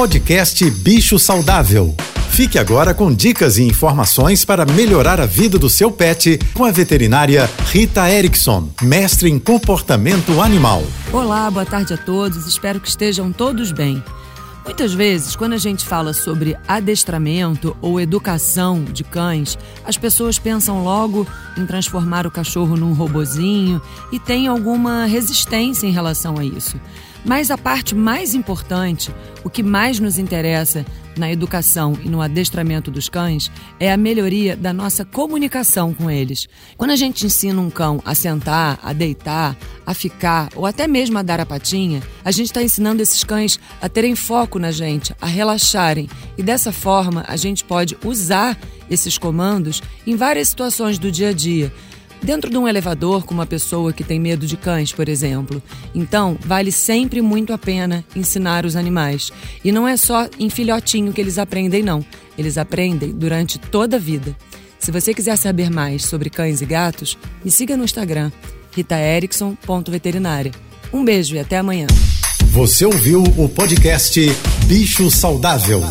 Podcast Bicho Saudável. Fique agora com dicas e informações para melhorar a vida do seu pet com a veterinária Rita Erickson, mestre em comportamento animal. Olá, boa tarde a todos. Espero que estejam todos bem. Muitas vezes, quando a gente fala sobre adestramento ou educação de cães, as pessoas pensam logo em transformar o cachorro num robozinho e têm alguma resistência em relação a isso. Mas a parte mais importante, o que mais nos interessa na educação e no adestramento dos cães é a melhoria da nossa comunicação com eles. Quando a gente ensina um cão a sentar, a deitar, a ficar ou até mesmo a dar a patinha, a gente está ensinando esses cães a terem foco na gente, a relaxarem e dessa forma a gente pode usar esses comandos em várias situações do dia a dia dentro de um elevador com uma pessoa que tem medo de cães, por exemplo. Então, vale sempre muito a pena ensinar os animais. E não é só em filhotinho que eles aprendem, não. Eles aprendem durante toda a vida. Se você quiser saber mais sobre cães e gatos, me siga no Instagram, ritaerickson.veterinária. Um beijo e até amanhã. Você ouviu o podcast Bicho Saudável.